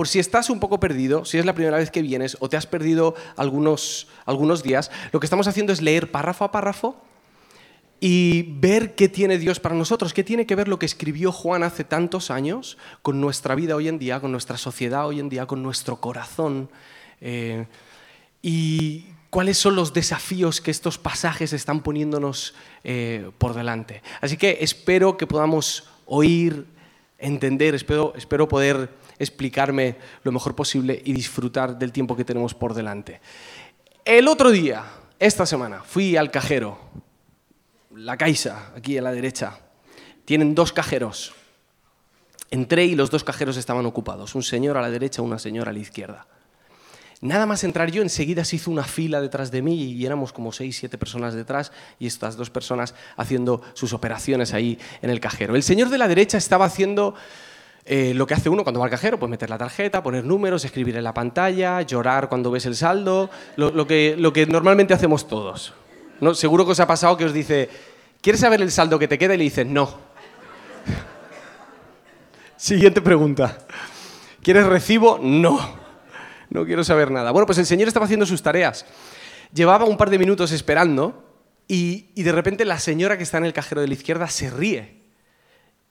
por si estás un poco perdido, si es la primera vez que vienes o te has perdido algunos, algunos días, lo que estamos haciendo es leer párrafo a párrafo y ver qué tiene Dios para nosotros, qué tiene que ver lo que escribió Juan hace tantos años con nuestra vida hoy en día, con nuestra sociedad hoy en día, con nuestro corazón. Eh, y cuáles son los desafíos que estos pasajes están poniéndonos eh, por delante. Así que espero que podamos oír, entender, espero, espero poder explicarme lo mejor posible y disfrutar del tiempo que tenemos por delante. El otro día, esta semana, fui al cajero, la Caixa, aquí a la derecha. Tienen dos cajeros. Entré y los dos cajeros estaban ocupados, un señor a la derecha, una señora a la izquierda. Nada más entrar yo, enseguida se hizo una fila detrás de mí y éramos como seis, siete personas detrás y estas dos personas haciendo sus operaciones ahí en el cajero. El señor de la derecha estaba haciendo eh, lo que hace uno cuando va al cajero, pues meter la tarjeta, poner números, escribir en la pantalla, llorar cuando ves el saldo, lo, que, lo que, normalmente hacemos todos. ¿No? Seguro que os ha pasado que os dice, ¿quieres saber el saldo que te queda? Y le dices, no. Siguiente pregunta. ¿Quieres recibo? No no quiero saber nada. Bueno, pues el señor estaba haciendo sus tareas. Llevaba un par de minutos esperando y, de repente la señora que está en el cajero de la izquierda se ríe.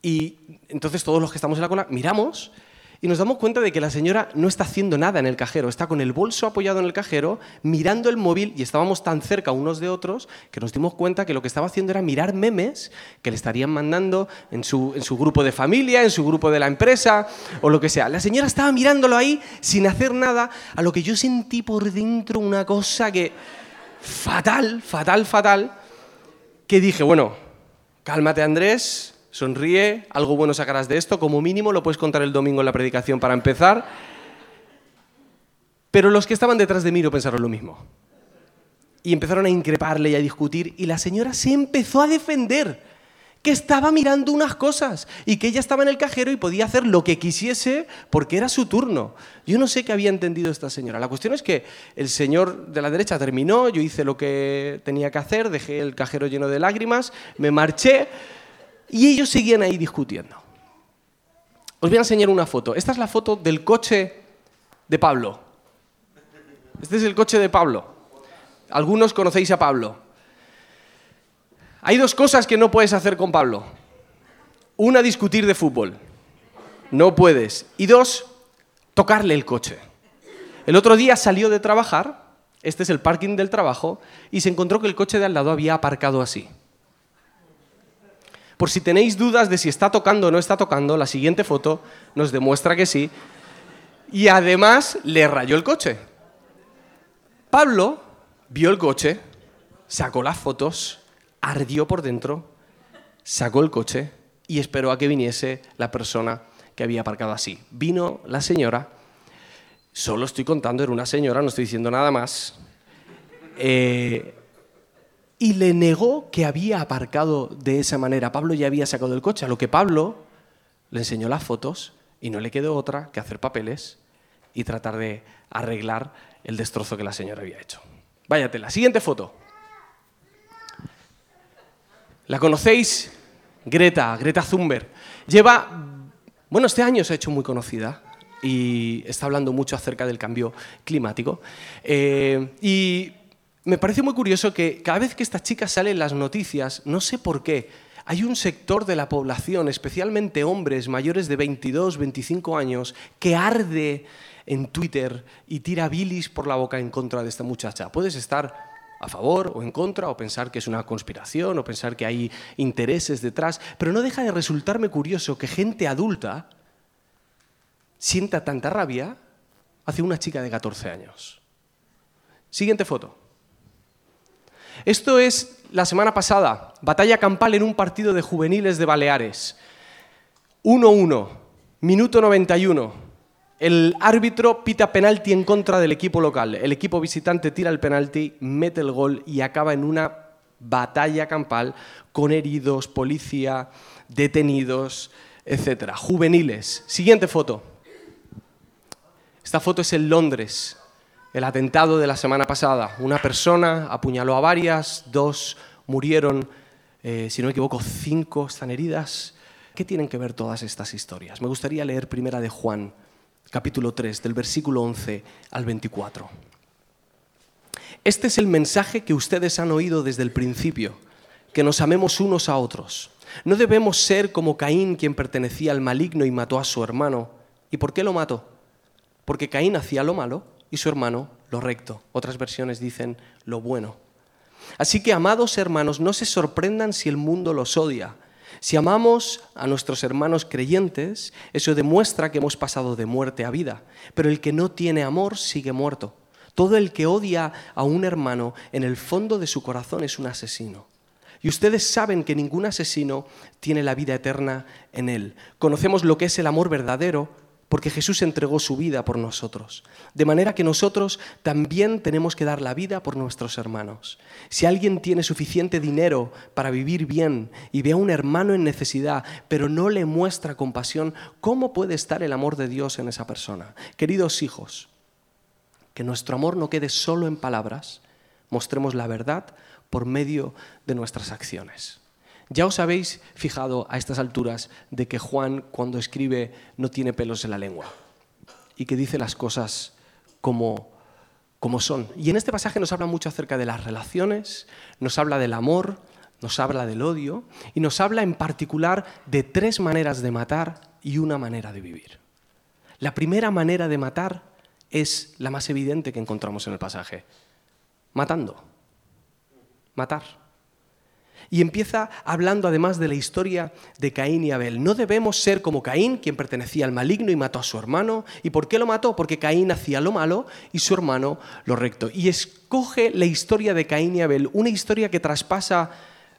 Y entonces todos los que estamos en la cola miramos y nos damos cuenta de que la señora no está haciendo nada en el cajero, está con el bolso apoyado en el cajero, mirando el móvil y estábamos tan cerca unos de otros que nos dimos cuenta que lo que estaba haciendo era mirar memes que le estarían mandando en su, en su grupo de familia, en su grupo de la empresa o lo que sea. La señora estaba mirándolo ahí sin hacer nada, a lo que yo sentí por dentro una cosa que fatal, fatal, fatal, que dije, bueno, cálmate Andrés, Sonríe, algo bueno sacarás de esto, como mínimo lo puedes contar el domingo en la predicación para empezar. Pero los que estaban detrás de mí no pensaron lo mismo. Y empezaron a increparle y a discutir y la señora se empezó a defender, que estaba mirando unas cosas y que ella estaba en el cajero y podía hacer lo que quisiese porque era su turno. Yo no sé qué había entendido esta señora. La cuestión es que el señor de la derecha terminó, yo hice lo que tenía que hacer, dejé el cajero lleno de lágrimas, me marché y ellos seguían ahí discutiendo. Os voy a enseñar una foto. Esta es la foto del coche de Pablo. Este es el coche de Pablo. Algunos conocéis a Pablo. Hay dos cosas que no puedes hacer con Pablo. Una, discutir de fútbol. No puedes. Y dos, tocarle el coche. El otro día salió de trabajar, este es el parking del trabajo, y se encontró que el coche de al lado había aparcado así. Por si tenéis dudas de si está tocando o no está tocando, la siguiente foto nos demuestra que sí. Y además le rayó el coche. Pablo vio el coche, sacó las fotos, ardió por dentro, sacó el coche y esperó a que viniese la persona que había aparcado así. Vino la señora, solo estoy contando, era una señora, no estoy diciendo nada más. Eh, y le negó que había aparcado de esa manera. Pablo ya había sacado el coche, a lo que Pablo le enseñó las fotos y no le quedó otra que hacer papeles y tratar de arreglar el destrozo que la señora había hecho. Váyate, la siguiente foto. ¿La conocéis? Greta, Greta Thunberg. Lleva, bueno, este año se ha hecho muy conocida y está hablando mucho acerca del cambio climático. Eh, y me parece muy curioso que cada vez que esta chica sale en las noticias, no sé por qué, hay un sector de la población, especialmente hombres mayores de 22, 25 años, que arde en Twitter y tira bilis por la boca en contra de esta muchacha. Puedes estar a favor o en contra, o pensar que es una conspiración, o pensar que hay intereses detrás, pero no deja de resultarme curioso que gente adulta sienta tanta rabia hacia una chica de 14 años. Siguiente foto. Esto es la semana pasada, batalla campal en un partido de juveniles de Baleares. 1-1, minuto 91. El árbitro pita penalti en contra del equipo local. El equipo visitante tira el penalti, mete el gol y acaba en una batalla campal con heridos, policía, detenidos, etc. Juveniles. Siguiente foto. Esta foto es en Londres, el atentado de la semana pasada. Una persona apuñaló a varias, dos murieron, eh, si no me equivoco, cinco están heridas. ¿Qué tienen que ver todas estas historias? Me gustaría leer primera de Juan capítulo 3, del versículo 11 al 24. Este es el mensaje que ustedes han oído desde el principio, que nos amemos unos a otros. No debemos ser como Caín, quien pertenecía al maligno y mató a su hermano. ¿Y por qué lo mató? Porque Caín hacía lo malo y su hermano lo recto. Otras versiones dicen lo bueno. Así que, amados hermanos, no se sorprendan si el mundo los odia. Si amamos a nuestros hermanos creyentes, eso demuestra que hemos pasado de muerte a vida. Pero el que no tiene amor sigue muerto. Todo el que odia a un hermano en el fondo de su corazón es un asesino. Y ustedes saben que ningún asesino tiene la vida eterna en él. Conocemos lo que es el amor verdadero porque Jesús entregó su vida por nosotros. De manera que nosotros también tenemos que dar la vida por nuestros hermanos. Si alguien tiene suficiente dinero para vivir bien y ve a un hermano en necesidad, pero no le muestra compasión, ¿cómo puede estar el amor de Dios en esa persona? Queridos hijos, que nuestro amor no quede solo en palabras, mostremos la verdad por medio de nuestras acciones. Ya os habéis fijado a estas alturas de que Juan cuando escribe no tiene pelos en la lengua y que dice las cosas como, como son. Y en este pasaje nos habla mucho acerca de las relaciones, nos habla del amor, nos habla del odio y nos habla en particular de tres maneras de matar y una manera de vivir. La primera manera de matar es la más evidente que encontramos en el pasaje, matando, matar. Y empieza hablando además de la historia de Caín y Abel. No debemos ser como Caín, quien pertenecía al maligno y mató a su hermano. ¿Y por qué lo mató? Porque Caín hacía lo malo y su hermano lo recto. Y escoge la historia de Caín y Abel, una historia que traspasa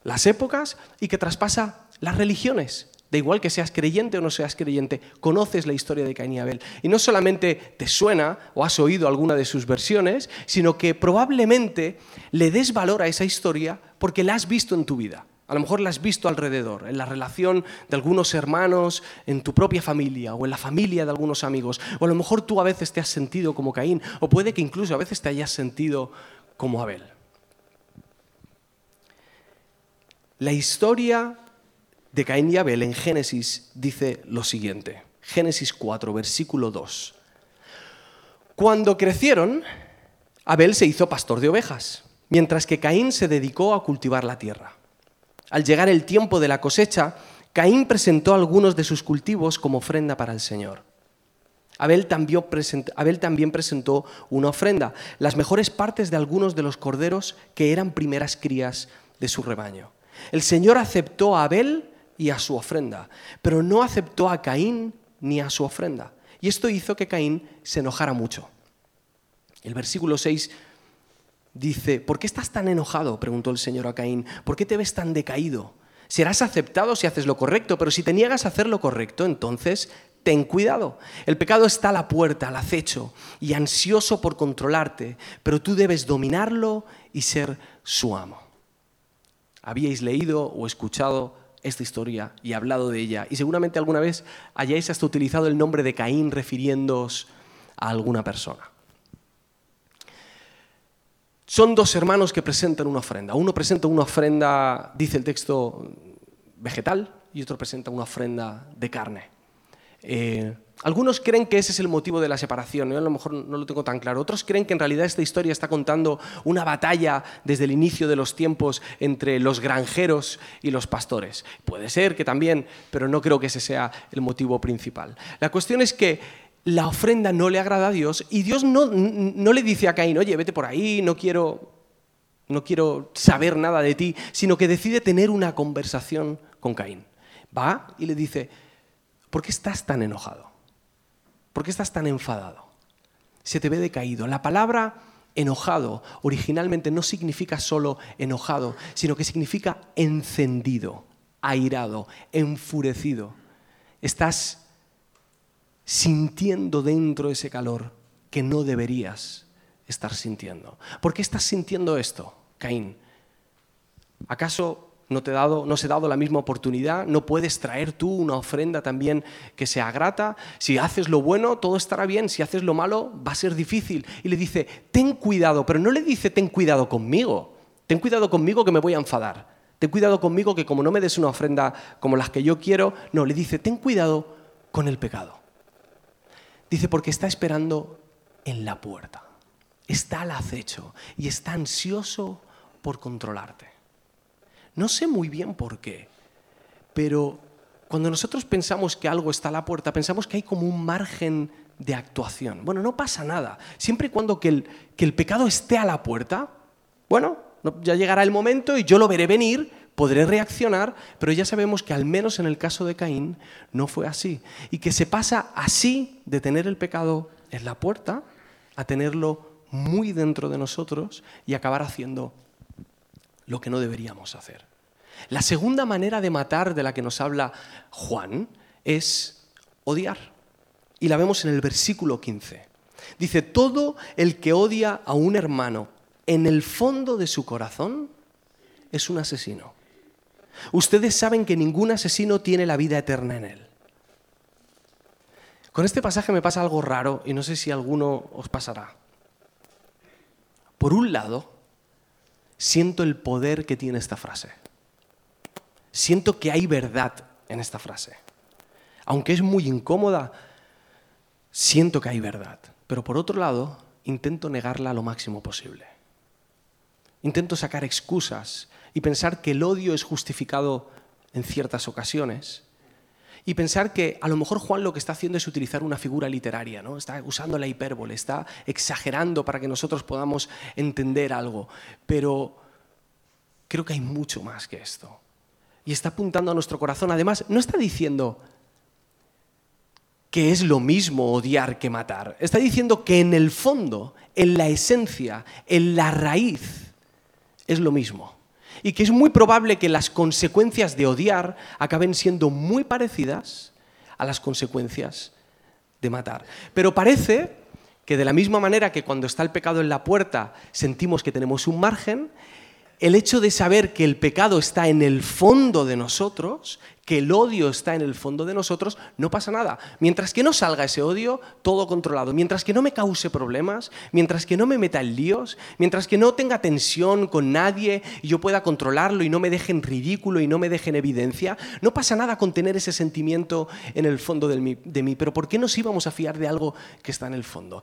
las épocas y que traspasa las religiones. Da igual que seas creyente o no seas creyente, conoces la historia de Caín y Abel. Y no solamente te suena o has oído alguna de sus versiones, sino que probablemente le des valor a esa historia porque la has visto en tu vida. A lo mejor la has visto alrededor, en la relación de algunos hermanos, en tu propia familia o en la familia de algunos amigos. O a lo mejor tú a veces te has sentido como Caín, o puede que incluso a veces te hayas sentido como Abel. La historia de Caín y Abel en Génesis dice lo siguiente. Génesis 4, versículo 2. Cuando crecieron, Abel se hizo pastor de ovejas, mientras que Caín se dedicó a cultivar la tierra. Al llegar el tiempo de la cosecha, Caín presentó algunos de sus cultivos como ofrenda para el Señor. Abel también, presentó, Abel también presentó una ofrenda, las mejores partes de algunos de los corderos que eran primeras crías de su rebaño. El Señor aceptó a Abel y a su ofrenda, pero no aceptó a Caín ni a su ofrenda. Y esto hizo que Caín se enojara mucho. El versículo 6 dice, ¿por qué estás tan enojado? preguntó el Señor a Caín. ¿Por qué te ves tan decaído? Serás aceptado si haces lo correcto, pero si te niegas a hacer lo correcto, entonces ten cuidado. El pecado está a la puerta, al acecho, y ansioso por controlarte, pero tú debes dominarlo y ser su amo. ¿Habíais leído o escuchado esta historia y hablado de ella. Y seguramente alguna vez hayáis hasta utilizado el nombre de Caín refiriéndoos a alguna persona. Son dos hermanos que presentan una ofrenda. Uno presenta una ofrenda, dice el texto, vegetal y otro presenta una ofrenda de carne. Eh, algunos creen que ese es el motivo de la separación, yo a lo mejor no lo tengo tan claro. Otros creen que en realidad esta historia está contando una batalla desde el inicio de los tiempos entre los granjeros y los pastores. Puede ser que también, pero no creo que ese sea el motivo principal. La cuestión es que la ofrenda no le agrada a Dios y Dios no, no le dice a Caín, oye, vete por ahí, no quiero, no quiero saber nada de ti, sino que decide tener una conversación con Caín. Va y le dice, ¿por qué estás tan enojado? ¿Por qué estás tan enfadado? Se te ve decaído. La palabra enojado originalmente no significa solo enojado, sino que significa encendido, airado, enfurecido. Estás sintiendo dentro ese calor que no deberías estar sintiendo. ¿Por qué estás sintiendo esto, Caín? ¿Acaso no te he dado, no dado la misma oportunidad, no puedes traer tú una ofrenda también que sea grata. Si haces lo bueno, todo estará bien, si haces lo malo, va a ser difícil. Y le dice, ten cuidado, pero no le dice, ten cuidado conmigo, ten cuidado conmigo que me voy a enfadar, ten cuidado conmigo que como no me des una ofrenda como las que yo quiero, no, le dice, ten cuidado con el pecado. Dice, porque está esperando en la puerta. Está al acecho y está ansioso por controlarte. No sé muy bien por qué, pero cuando nosotros pensamos que algo está a la puerta, pensamos que hay como un margen de actuación. Bueno, no pasa nada. Siempre y cuando que el, que el pecado esté a la puerta, bueno, ya llegará el momento y yo lo veré venir, podré reaccionar, pero ya sabemos que al menos en el caso de Caín no fue así. Y que se pasa así de tener el pecado en la puerta a tenerlo muy dentro de nosotros y acabar haciendo lo que no deberíamos hacer. La segunda manera de matar de la que nos habla Juan es odiar. Y la vemos en el versículo 15. Dice, todo el que odia a un hermano en el fondo de su corazón es un asesino. Ustedes saben que ningún asesino tiene la vida eterna en él. Con este pasaje me pasa algo raro y no sé si alguno os pasará. Por un lado, siento el poder que tiene esta frase. Siento que hay verdad en esta frase. Aunque es muy incómoda, siento que hay verdad. Pero por otro lado, intento negarla lo máximo posible. Intento sacar excusas y pensar que el odio es justificado en ciertas ocasiones. Y pensar que a lo mejor Juan lo que está haciendo es utilizar una figura literaria, ¿no? Está usando la hipérbole, está exagerando para que nosotros podamos entender algo. Pero creo que hay mucho más que esto. Y está apuntando a nuestro corazón. Además, no está diciendo que es lo mismo odiar que matar. Está diciendo que en el fondo, en la esencia, en la raíz, es lo mismo. Y que es muy probable que las consecuencias de odiar acaben siendo muy parecidas a las consecuencias de matar. Pero parece que de la misma manera que cuando está el pecado en la puerta sentimos que tenemos un margen, el hecho de saber que el pecado está en el fondo de nosotros que el odio está en el fondo de nosotros, no pasa nada. Mientras que no salga ese odio, todo controlado. Mientras que no me cause problemas, mientras que no me meta en líos, mientras que no tenga tensión con nadie y yo pueda controlarlo y no me deje en ridículo y no me deje en evidencia, no pasa nada con tener ese sentimiento en el fondo de mí. Pero ¿por qué nos íbamos a fiar de algo que está en el fondo?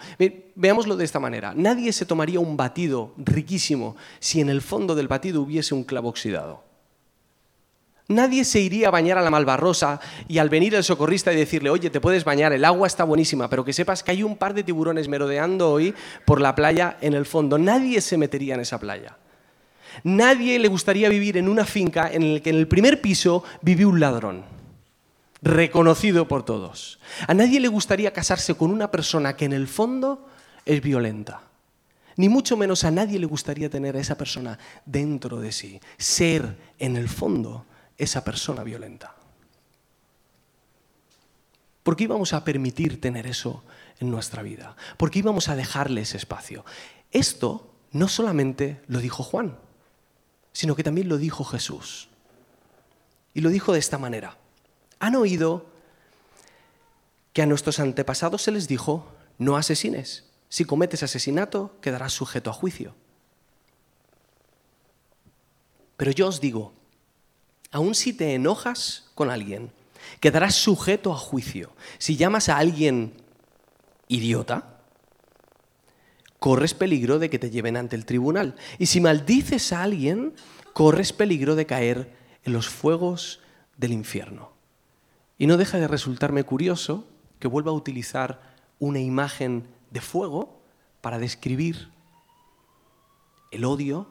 Veámoslo de esta manera. Nadie se tomaría un batido riquísimo si en el fondo del batido hubiese un clavo oxidado. Nadie se iría a bañar a la Malvarrosa y al venir el socorrista y decirle, oye, te puedes bañar, el agua está buenísima, pero que sepas que hay un par de tiburones merodeando hoy por la playa en el fondo. Nadie se metería en esa playa. Nadie le gustaría vivir en una finca en la que en el primer piso vive un ladrón, reconocido por todos. A nadie le gustaría casarse con una persona que en el fondo es violenta. Ni mucho menos a nadie le gustaría tener a esa persona dentro de sí, ser en el fondo esa persona violenta. ¿Por qué íbamos a permitir tener eso en nuestra vida? ¿Por qué íbamos a dejarle ese espacio? Esto no solamente lo dijo Juan, sino que también lo dijo Jesús. Y lo dijo de esta manera. Han oído que a nuestros antepasados se les dijo, no asesines. Si cometes asesinato, quedarás sujeto a juicio. Pero yo os digo Aún si te enojas con alguien, quedarás sujeto a juicio. Si llamas a alguien idiota, corres peligro de que te lleven ante el tribunal. Y si maldices a alguien, corres peligro de caer en los fuegos del infierno. Y no deja de resultarme curioso que vuelva a utilizar una imagen de fuego para describir el odio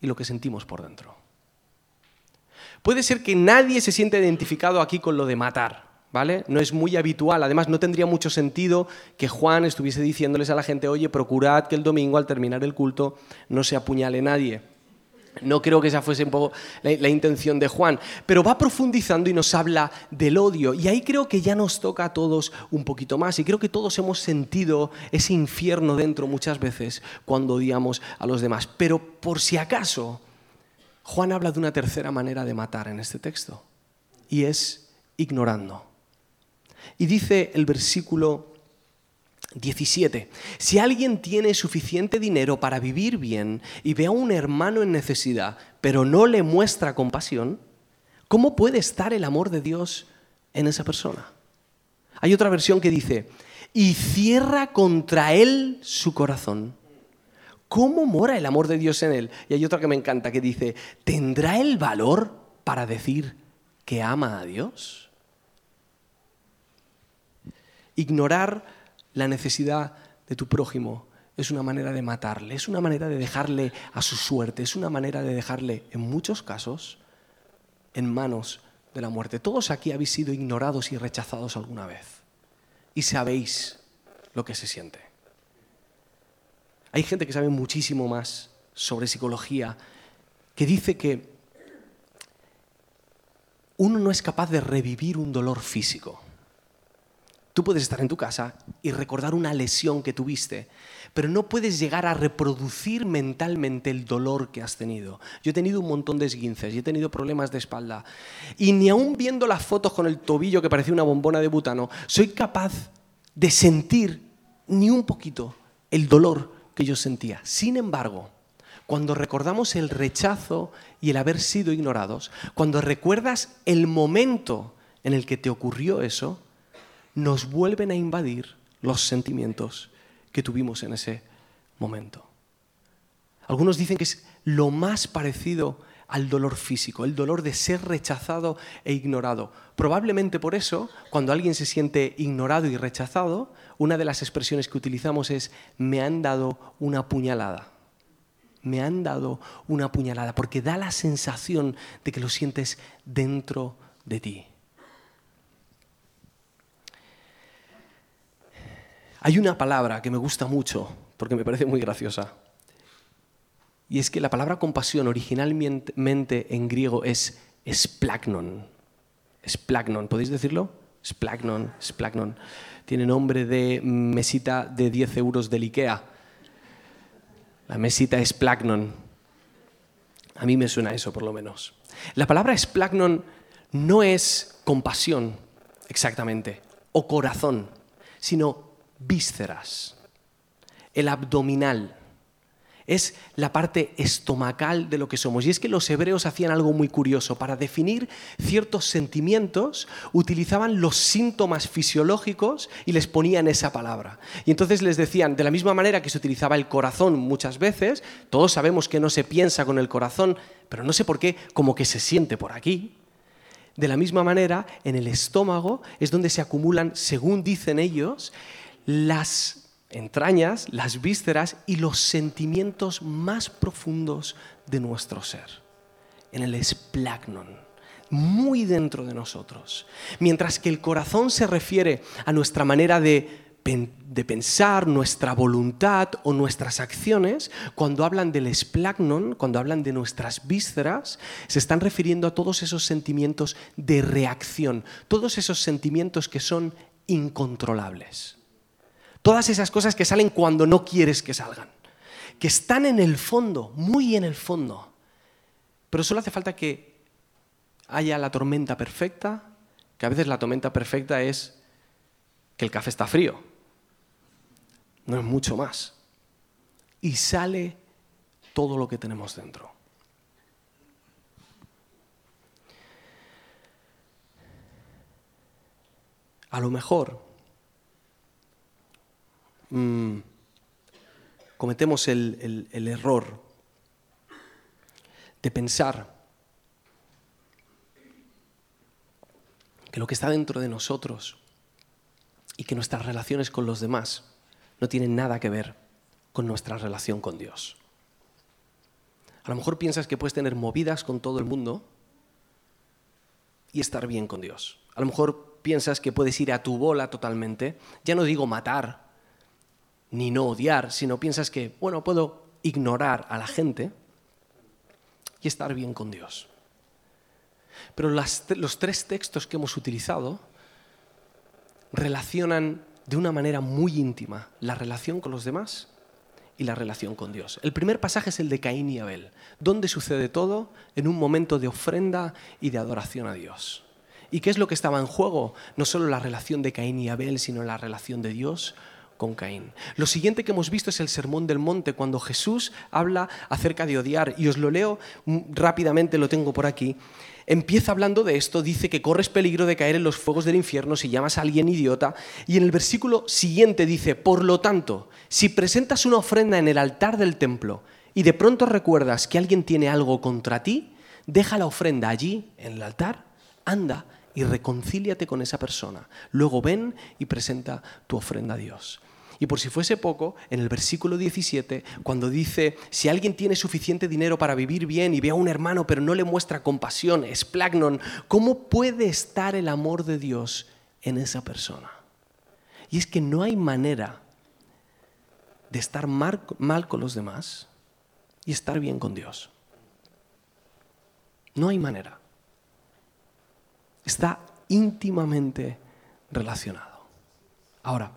y lo que sentimos por dentro. Puede ser que nadie se sienta identificado aquí con lo de matar, ¿vale? No es muy habitual. Además, no tendría mucho sentido que Juan estuviese diciéndoles a la gente, oye, procurad que el domingo al terminar el culto no se apuñale nadie. No creo que esa fuese un poco la, la, intención de Juan, pero va profundizando y nos habla del odio. Y ahí creo que ya nos toca a todos un poquito más. Y creo que todos hemos sentido ese infierno dentro muchas veces cuando odiamos a los demás. Pero por si acaso, Juan habla de una tercera manera de matar en este texto, y es ignorando. Y dice el versículo 17, si alguien tiene suficiente dinero para vivir bien y ve a un hermano en necesidad, pero no le muestra compasión, ¿cómo puede estar el amor de Dios en esa persona? Hay otra versión que dice, y cierra contra él su corazón. ¿Cómo mora el amor de Dios en él? Y hay otra que me encanta que dice, ¿tendrá el valor para decir que ama a Dios? Ignorar la necesidad de tu prójimo es una manera de matarle, es una manera de dejarle a su suerte, es una manera de dejarle, en muchos casos, en manos de la muerte. Todos aquí habéis sido ignorados y rechazados alguna vez y sabéis lo que se siente. Hay gente que sabe muchísimo más sobre psicología, que dice que uno no es capaz de revivir un dolor físico. Tú puedes estar en tu casa y recordar una lesión que tuviste, pero no puedes llegar a reproducir mentalmente el dolor que has tenido. Yo he tenido un montón de esguinces y he tenido problemas de espalda. Y ni aún viendo las fotos con el tobillo que parecía una bombona de butano, soy capaz de sentir ni un poquito el dolor que yo sentía. Sin embargo, cuando recordamos el rechazo y el haber sido ignorados, cuando recuerdas el momento en el que te ocurrió eso, nos vuelven a invadir los sentimientos que tuvimos en ese momento. Algunos dicen que es lo más parecido al dolor físico, el dolor de ser rechazado e ignorado. Probablemente por eso, cuando alguien se siente ignorado y rechazado, una de las expresiones que utilizamos es me han dado una puñalada. Me han dado una puñalada, porque da la sensación de que lo sientes dentro de ti. Hay una palabra que me gusta mucho, porque me parece muy graciosa, y es que la palabra compasión originalmente en griego es splagnon. Splagnon, ¿podéis decirlo? Splagnon, splagnon. Tiene nombre de mesita de 10 euros del IKEA. La mesita es splagnon. A mí me suena eso, por lo menos. La palabra splagnon no es compasión, exactamente, o corazón, sino vísceras, el abdominal. Es la parte estomacal de lo que somos. Y es que los hebreos hacían algo muy curioso. Para definir ciertos sentimientos, utilizaban los síntomas fisiológicos y les ponían esa palabra. Y entonces les decían, de la misma manera que se utilizaba el corazón muchas veces, todos sabemos que no se piensa con el corazón, pero no sé por qué, como que se siente por aquí. De la misma manera, en el estómago es donde se acumulan, según dicen ellos, las entrañas, las vísceras y los sentimientos más profundos de nuestro ser, en el esplagnon, muy dentro de nosotros. Mientras que el corazón se refiere a nuestra manera de, de pensar, nuestra voluntad o nuestras acciones, cuando hablan del esplagnon, cuando hablan de nuestras vísceras, se están refiriendo a todos esos sentimientos de reacción, todos esos sentimientos que son incontrolables. Todas esas cosas que salen cuando no quieres que salgan, que están en el fondo, muy en el fondo. Pero solo hace falta que haya la tormenta perfecta, que a veces la tormenta perfecta es que el café está frío. No es mucho más. Y sale todo lo que tenemos dentro. A lo mejor Mm, cometemos el, el error de pensar que lo que está dentro de nosotros y que nuestras relaciones con los demás no tienen nada que ver con nuestra relación con Dios. A lo mejor piensas que puedes tener movidas con todo el mundo y estar bien con Dios. A lo mejor piensas que puedes ir a tu bola totalmente. Ya no digo matar, ni no odiar, sino piensas que, bueno, puedo ignorar a la gente y estar bien con Dios. Pero los tres textos que hemos utilizado relacionan de una manera muy íntima la relación con los demás y la relación con Dios. El primer pasaje es el de Caín y Abel, donde sucede todo en un momento de ofrenda y de adoración a Dios. ¿Y qué es lo que estaba en juego? No solo la relación de Caín y Abel, sino la relación de Dios Lo siguiente que hemos visto es el Sermón del Monte, cuando Jesús habla acerca de odiar. Y os lo leo mm, rápidamente, lo tengo por aquí. Empieza hablando de esto, dice que corres peligro de caer en los fuegos del infierno si llamas a alguien idiota. Y en el versículo siguiente dice, por lo tanto, si presentas una ofrenda en el altar del templo y de pronto recuerdas que alguien tiene algo contra ti, deja la ofrenda allí, en el altar, anda y reconcíliate con esa persona. Luego ven y presenta tu ofrenda a Dios. Y por si fuese poco, en el versículo 17, cuando dice, si alguien tiene suficiente dinero para vivir bien y ve a un hermano pero no le muestra compasión, esplagnon, ¿cómo puede estar el amor de Dios en esa persona? Y es que no hay manera de estar mal, mal con los demás y estar bien con Dios. No hay manera. Está íntimamente relacionado. Ahora,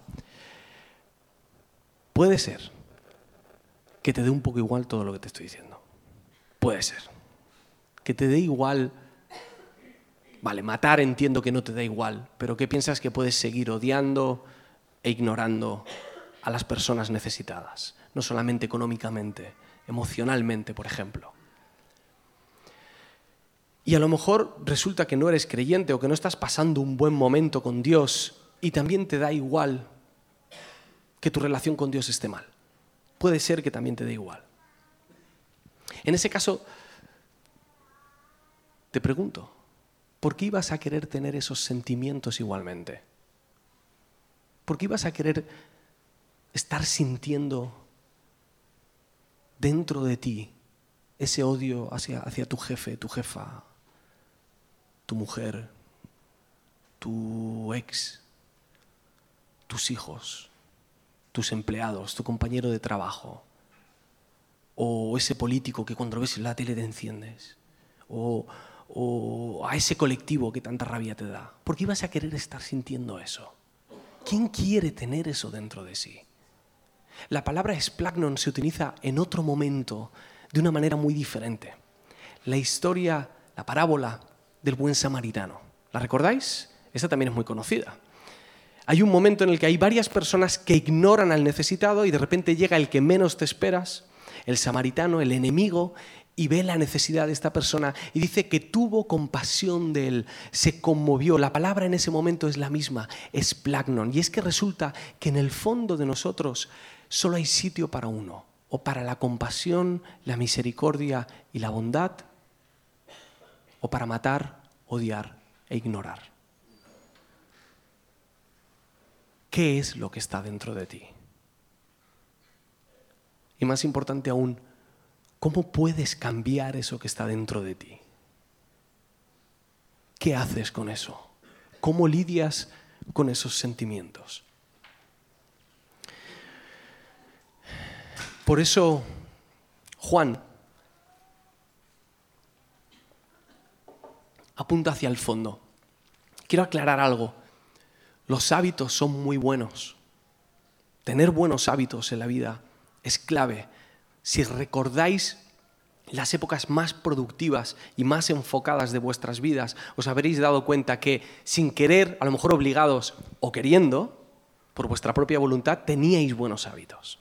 puede ser que te dé un poco igual todo lo que te estoy diciendo. Puede ser. Que te dé igual... Vale, matar entiendo que no te da igual, pero ¿qué piensas que puedes seguir odiando e ignorando a las personas necesitadas? No solamente económicamente, emocionalmente, por ejemplo. Y a lo mejor resulta que no eres creyente o que no estás pasando un buen momento con Dios y también te da igual que tu relación con Dios esté mal. Puede ser que también te dé igual. En ese caso, te pregunto, ¿por qué ibas a querer tener esos sentimientos igualmente? ¿Por qué ibas a querer estar sintiendo dentro de ti ese odio hacia, hacia tu jefe, tu jefa, tu mujer, tu ex, tus hijos, tus empleados, tu compañero de trabajo, o ese político que cuando ves la tele te enciendes, o, a ese colectivo que tanta rabia te da. ¿Por qué ibas a querer estar sintiendo eso? ¿Quién quiere tener eso dentro de sí? La palabra esplagnon se utiliza en otro momento de una manera muy diferente. La historia, la parábola del buen samaritano. ¿La recordáis? Esta también es muy conocida. Hay un momento en el que hay varias personas que ignoran al necesitado y de repente llega el que menos te esperas, el samaritano, el enemigo, y ve la necesidad de esta persona y dice que tuvo compasión de él, se conmovió. La palabra en ese momento es la misma, es plagnon. Y es que resulta que en el fondo de nosotros solo hay sitio para uno, o para la compasión, la misericordia y la bondad, o para matar, odiar e ignorar. ¿Qué es lo que está dentro de ti? Y más importante aún, ¿cómo puedes cambiar eso que está dentro de ti? ¿Qué haces con eso? ¿Cómo lidias con esos sentimientos? Por eso, Juan apunta hacia el fondo. Quiero aclarar algo. Los hábitos son muy buenos. Tener buenos hábitos en la vida es clave. Si recordáis las épocas más productivas y más enfocadas de vuestras vidas, os habréis dado cuenta que sin querer, a lo mejor obligados o queriendo, por vuestra propia voluntad, teníais buenos hábitos.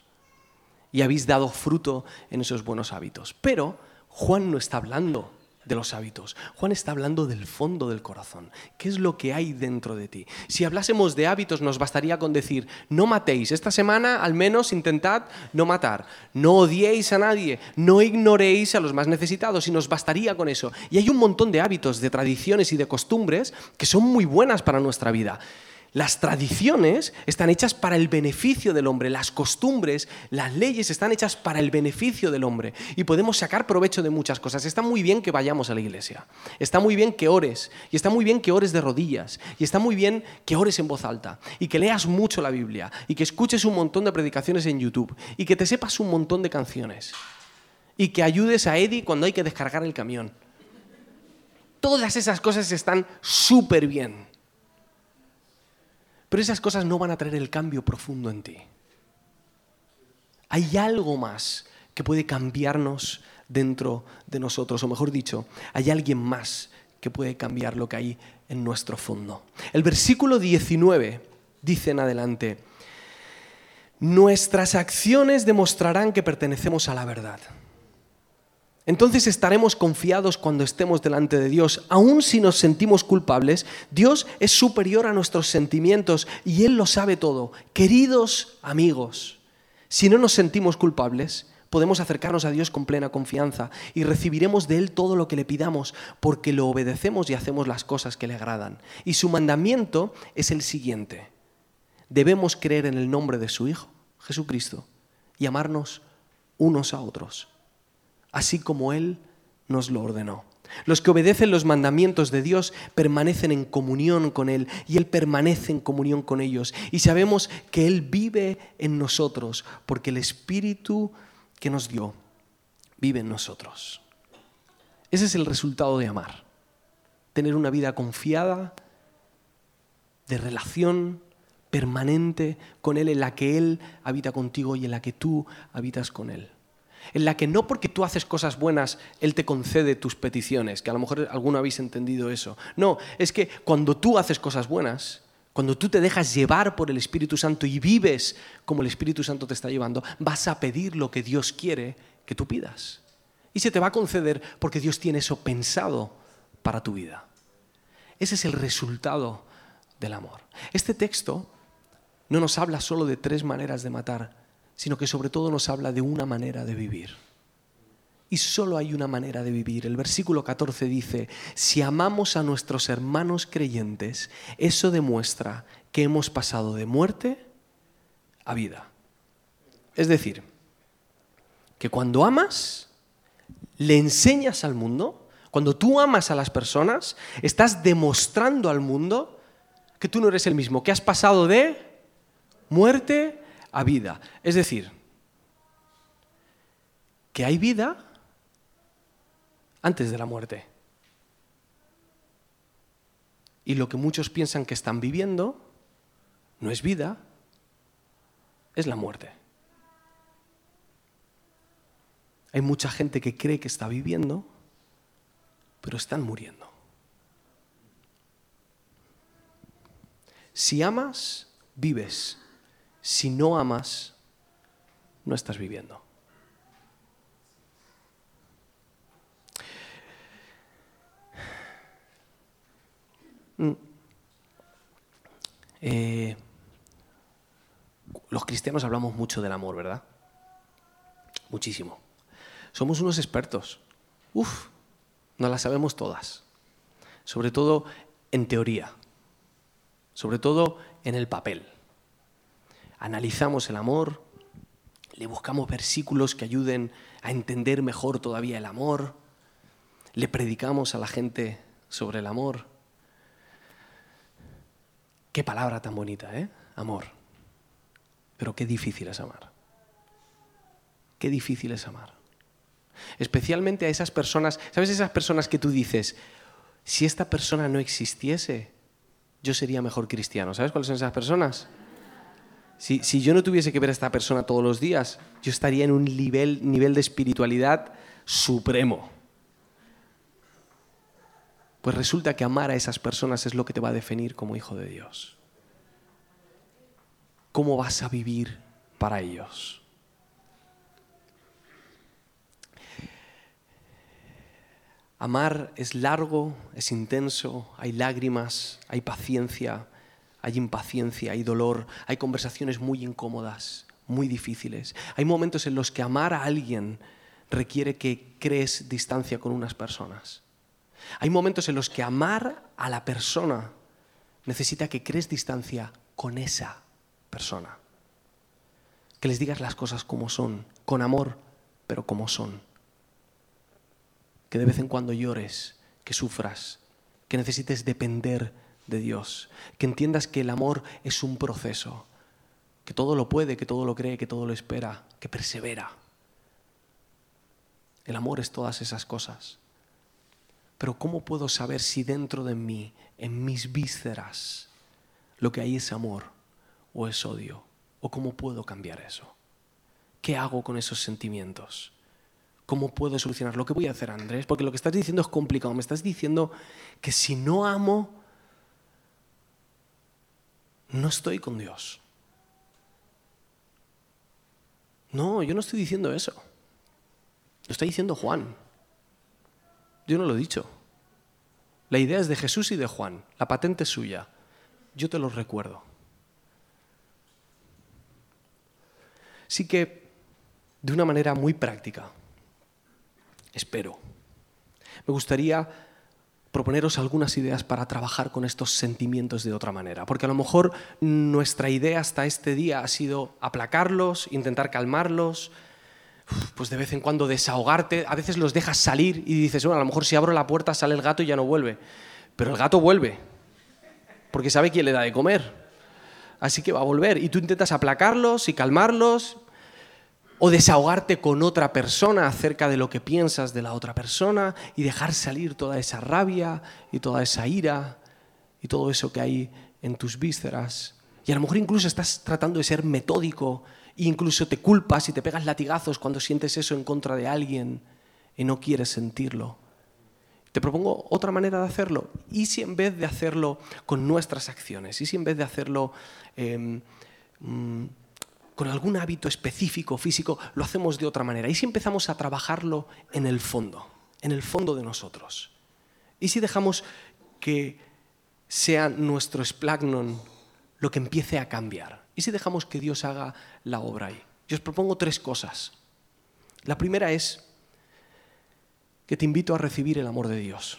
Y habéis dado fruto en esos buenos hábitos. Pero Juan no está hablando de los hábitos. Juan está hablando del fondo del corazón. ¿Qué es lo que hay dentro de ti? Si hablásemos de hábitos, nos bastaría con decir, no matéis. Esta semana al menos intentad no matar. No odiéis a nadie. No ignoréis a los más necesitados. Y nos bastaría con eso. Y hay un montón de hábitos, de tradiciones y de costumbres que son muy buenas para nuestra vida. Las tradiciones están hechas para el beneficio del hombre, las costumbres, las leyes están hechas para el beneficio del hombre. Y podemos sacar provecho de muchas cosas. Está muy bien que vayamos a la iglesia, está muy bien que ores. Y está muy bien que ores de rodillas. Y está muy bien que ores en voz alta. Y que leas mucho la Biblia. Y que escuches un montón de predicaciones en YouTube. Y que te sepas un montón de canciones. Y que ayudes a Eddie cuando hay que descargar el camión. Todas esas cosas están súper bien. Pero esas cosas no van a traer el cambio profundo en ti. Hay algo más que puede cambiarnos dentro de nosotros, o mejor dicho, hay alguien más que puede cambiar lo que hay en nuestro fondo. El versículo 19 dice en adelante, nuestras acciones demostrarán que pertenecemos a la verdad. Entonces estaremos confiados cuando estemos delante de Dios. Aun si nos sentimos culpables, Dios es superior a nuestros sentimientos y Él lo sabe todo. Queridos amigos, si no nos sentimos culpables, podemos acercarnos a Dios con plena confianza y recibiremos de Él todo lo que le pidamos porque lo obedecemos y hacemos las cosas que le agradan. Y su mandamiento es el siguiente. Debemos creer en el nombre de su Hijo, Jesucristo, y amarnos unos a otros así como Él nos lo ordenó. Los que obedecen los mandamientos de Dios permanecen en comunión con Él y Él permanece en comunión con ellos. Y sabemos que Él vive en nosotros porque el Espíritu que nos dio vive en nosotros. Ese es el resultado de amar. Tener una vida confiada, de relación permanente con Él, en la que Él habita contigo y en la que tú habitas con Él en la que no porque tú haces cosas buenas, Él te concede tus peticiones, que a lo mejor alguno habéis entendido eso. No, es que cuando tú haces cosas buenas, cuando tú te dejas llevar por el Espíritu Santo y vives como el Espíritu Santo te está llevando, vas a pedir lo que Dios quiere que tú pidas. Y se te va a conceder porque Dios tiene eso pensado para tu vida. Ese es el resultado del amor. Este texto no nos habla solo de tres maneras de matar, sino que sobre todo nos habla de una manera de vivir. Y solo hay una manera de vivir. El versículo 14 dice, si amamos a nuestros hermanos creyentes, eso demuestra que hemos pasado de muerte a vida. Es decir, que cuando amas, le enseñas al mundo, cuando tú amas a las personas, estás demostrando al mundo que tú no eres el mismo, que has pasado de muerte a vida. Es decir, que hay vida antes de la muerte. Y lo que muchos piensan que están viviendo no es vida, es la muerte. Hay mucha gente que cree que está viviendo, pero están muriendo. Si amas, vives. Si no amas, no estás viviendo. Mm. Eh, los cristianos hablamos mucho del amor, ¿verdad? Muchísimo. Somos unos expertos. Uf, no las sabemos todas. Sobre todo en teoría. Sobre todo en el papel analizamos el amor, le buscamos versículos que ayuden a entender mejor todavía el amor, le predicamos a la gente sobre el amor. Qué palabra tan bonita, ¿eh? Amor. Pero qué difícil es amar. Qué difícil es amar. Especialmente a esas personas, ¿sabes esas personas que tú dices, si esta persona no existiese, yo sería mejor cristiano? ¿Sabes cuáles son esas personas? Si, yo no tuviese que ver a esta persona todos los días, yo estaría en un nivel, de espiritualidad supremo. Pues resulta que amar a esas personas es lo que te va a definir como hijo de Dios. ¿Cómo vas a vivir para ellos? Amar es largo, es intenso, hay lágrimas, hay paciencia, hay impaciencia, hay dolor, hay conversaciones muy incómodas, muy difíciles. Hay momentos en los que amar a alguien requiere que crees distancia con unas personas. Hay momentos en los que amar a la persona necesita que crees distancia con esa persona. Que les digas las cosas como son, con amor, pero como son. Que de vez en cuando llores, que sufras, que necesites depender de Dios, que entiendas que el amor es un proceso, que todo lo puede, que todo lo cree, que todo lo espera, que persevera. El amor es todas esas cosas. Pero ¿cómo puedo saber si dentro de mí, en mis vísceras, lo que hay es amor o es odio? ¿O cómo puedo cambiar eso? ¿Qué hago con esos sentimientos? ¿Cómo puedo solucionar lo que voy a hacer, Andrés? Porque lo que estás diciendo es complicado. Me estás diciendo que si no amo, no estoy con Dios. No, yo no estoy diciendo eso. Lo está diciendo Juan. Yo no lo he dicho. La idea es de Jesús y de Juan. La patente es suya. Yo te lo recuerdo. Sí que, de una manera muy práctica, espero, me gustaría proponeros algunas ideas para trabajar con estos sentimientos de otra manera. Porque a lo mejor nuestra idea hasta este día ha sido aplacarlos, intentar calmarlos, pues de vez en cuando desahogarte. A veces los dejas salir y dices, bueno, a lo mejor si abro la puerta sale el gato y ya no vuelve. Pero el gato vuelve, porque sabe quién le da de comer. Así que va a volver. Y tú intentas aplacarlos y calmarlos o desahogarte con otra persona acerca de lo que piensas de la otra persona y dejar salir toda esa rabia y toda esa ira y todo eso que hay en tus vísceras. Y a lo mejor incluso estás tratando de ser metódico e incluso te culpas y te pegas latigazos cuando sientes eso en contra de alguien y no quieres sentirlo. Te propongo otra manera de hacerlo. ¿Y si en vez de hacerlo con nuestras acciones? ¿Y si en vez de hacerlo... Em, mm, con algún hábito específico físico, lo hacemos de otra manera. ¿Y si empezamos a trabajarlo en el fondo, en el fondo de nosotros? ¿Y si dejamos que sea nuestro splagnon lo que empiece a cambiar? ¿Y si dejamos que Dios haga la obra ahí? Yo os propongo tres cosas. La primera es que te invito a recibir el amor de Dios.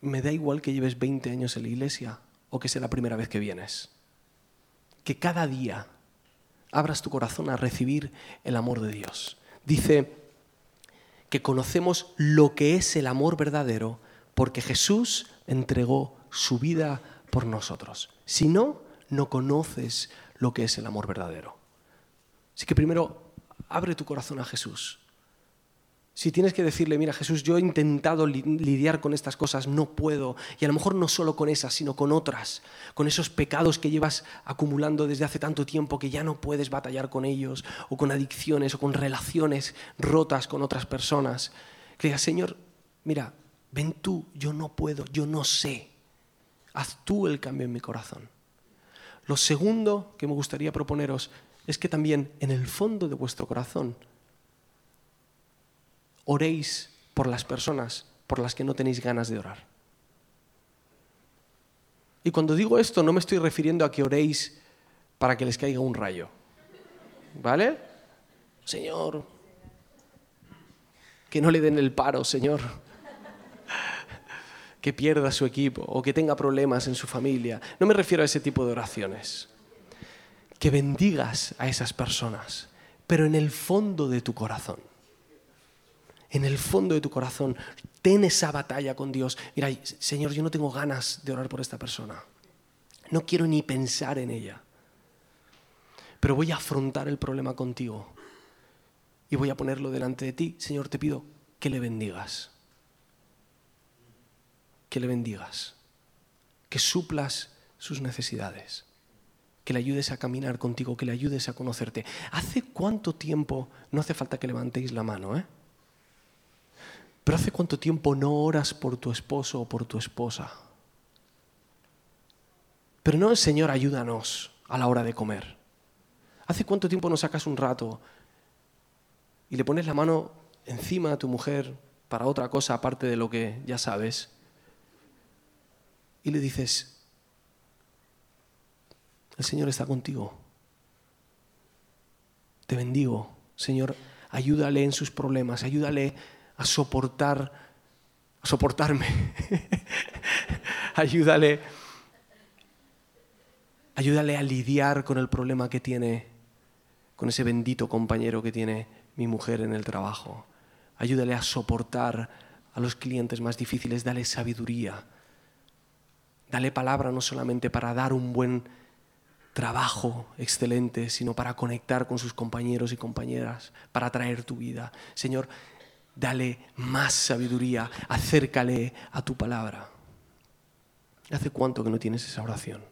Me da igual que lleves 20 años en la iglesia o que sea la primera vez que vienes que cada día abras tu corazón a recibir el amor de Dios. Dice que conocemos lo que es el amor verdadero porque Jesús entregó su vida por nosotros. Si no, no conoces lo que es el amor verdadero. Así que primero, abre tu corazón a Jesús. Si tienes que decirle, mira Jesús, yo he intentado lidiar con estas cosas, no puedo, y a lo mejor no solo con esas, sino con otras, con esos pecados que llevas acumulando desde hace tanto tiempo que ya no puedes batallar con ellos, o con adicciones, o con relaciones rotas con otras personas. Que digas, Señor, mira, ven tú, yo no puedo, yo no sé. Haz tú el cambio en mi corazón. Lo segundo que me gustaría proponeros es que también en el fondo de vuestro corazón oréis por las personas por las que no tenéis ganas de orar. Y cuando digo esto no me estoy refiriendo a que oréis para que les caiga un rayo. ¿Vale? Señor, que no le den el paro, Señor. Que pierda su equipo o que tenga problemas en su familia. No me refiero a ese tipo de oraciones. Que bendigas a esas personas, pero en el fondo de tu corazón en el fondo de tu corazón, ten esa batalla con Dios. Mira, Señor, yo no tengo ganas de orar por esta persona. No quiero ni pensar en ella. Pero voy a afrontar el problema contigo. Y voy a ponerlo delante de ti. Señor, te pido que le bendigas. Que le bendigas. Que suplas sus necesidades. Que le ayudes a caminar contigo, que le ayudes a conocerte. ¿Hace cuánto tiempo, no hace falta que levantéis la mano, ¿eh? Pero ¿hace cuánto tiempo no oras por tu esposo o por tu esposa? Pero no, Señor, ayúdanos a la hora de comer. ¿Hace cuánto tiempo no sacas un rato y le pones la mano encima a tu mujer para otra cosa aparte de lo que ya sabes? Y le dices, el Señor está contigo. Te bendigo, Señor, ayúdale en sus problemas, ayúdale a soportar, a soportarme. ayúdale, ayúdale a lidiar con el problema que tiene, con ese bendito compañero que tiene mi mujer en el trabajo. Ayúdale a soportar a los clientes más difíciles, dale sabiduría. Dale palabra no solamente para dar un buen trabajo excelente, sino para conectar con sus compañeros y compañeras, para traer tu vida. Señor, dale más sabiduría, acércale a tu palabra. ¿Hace cuánto que no tienes esa oración?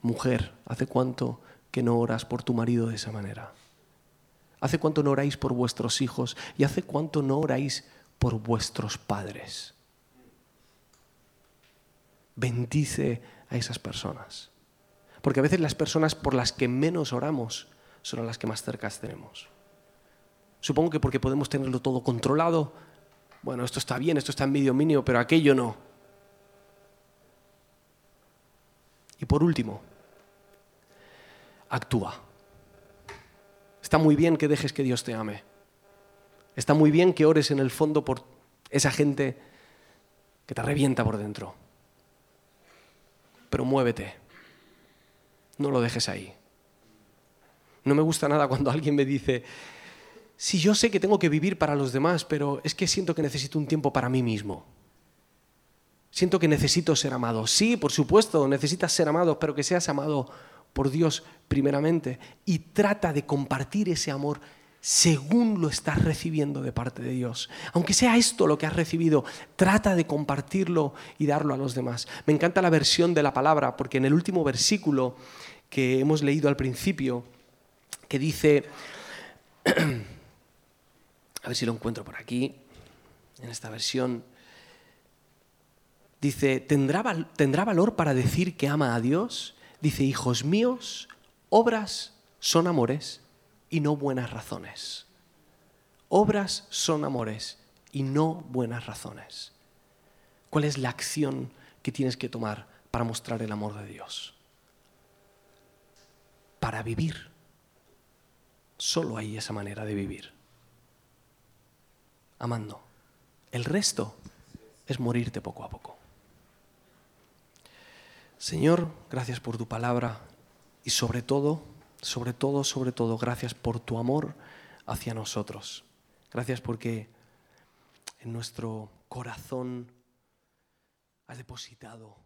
Mujer, ¿hace cuánto que no oras por tu marido de esa manera? ¿Hace cuánto no oráis por vuestros hijos? ¿Y hace cuánto no oráis por vuestros padres? Bendice a esas personas. Porque a veces las personas por las que menos oramos son las que más cercas tenemos. Supongo que porque podemos tenerlo todo controlado. Bueno, esto está bien, esto está en medio mínimo, pero aquello no. Y por último, actúa. Está muy bien que dejes que Dios te ame. Está muy bien que ores en el fondo por esa gente que te revienta por dentro. Pero muévete. No lo dejes ahí. No me gusta nada cuando alguien me dice, sí, yo sé que tengo que vivir para los demás, pero es que siento que necesito un tiempo para mí mismo. Siento que necesito ser amado. Sí, por supuesto, necesitas ser amado, pero que seas amado por Dios primeramente. Y trata de compartir ese amor según lo estás recibiendo de parte de Dios. Aunque sea esto lo que has recibido, trata de compartirlo y darlo a los demás. Me encanta la versión de la palabra, porque en el último versículo que hemos leído al principio, que dice, a ver si lo encuentro por aquí, en esta versión, dice, ¿tendrá, ¿tendrá valor para decir que ama a Dios? Dice, hijos míos, obras son amores y no buenas razones. Obras son amores y no buenas razones. ¿Cuál es la acción que tienes que tomar para mostrar el amor de Dios? Para vivir. Solo hay esa manera de vivir. Amando. El resto es morirte poco a poco. Señor, gracias por tu palabra y sobre todo sobre todo, sobre todo, gracias por tu amor hacia nosotros. Gracias porque en nuestro corazón has depositado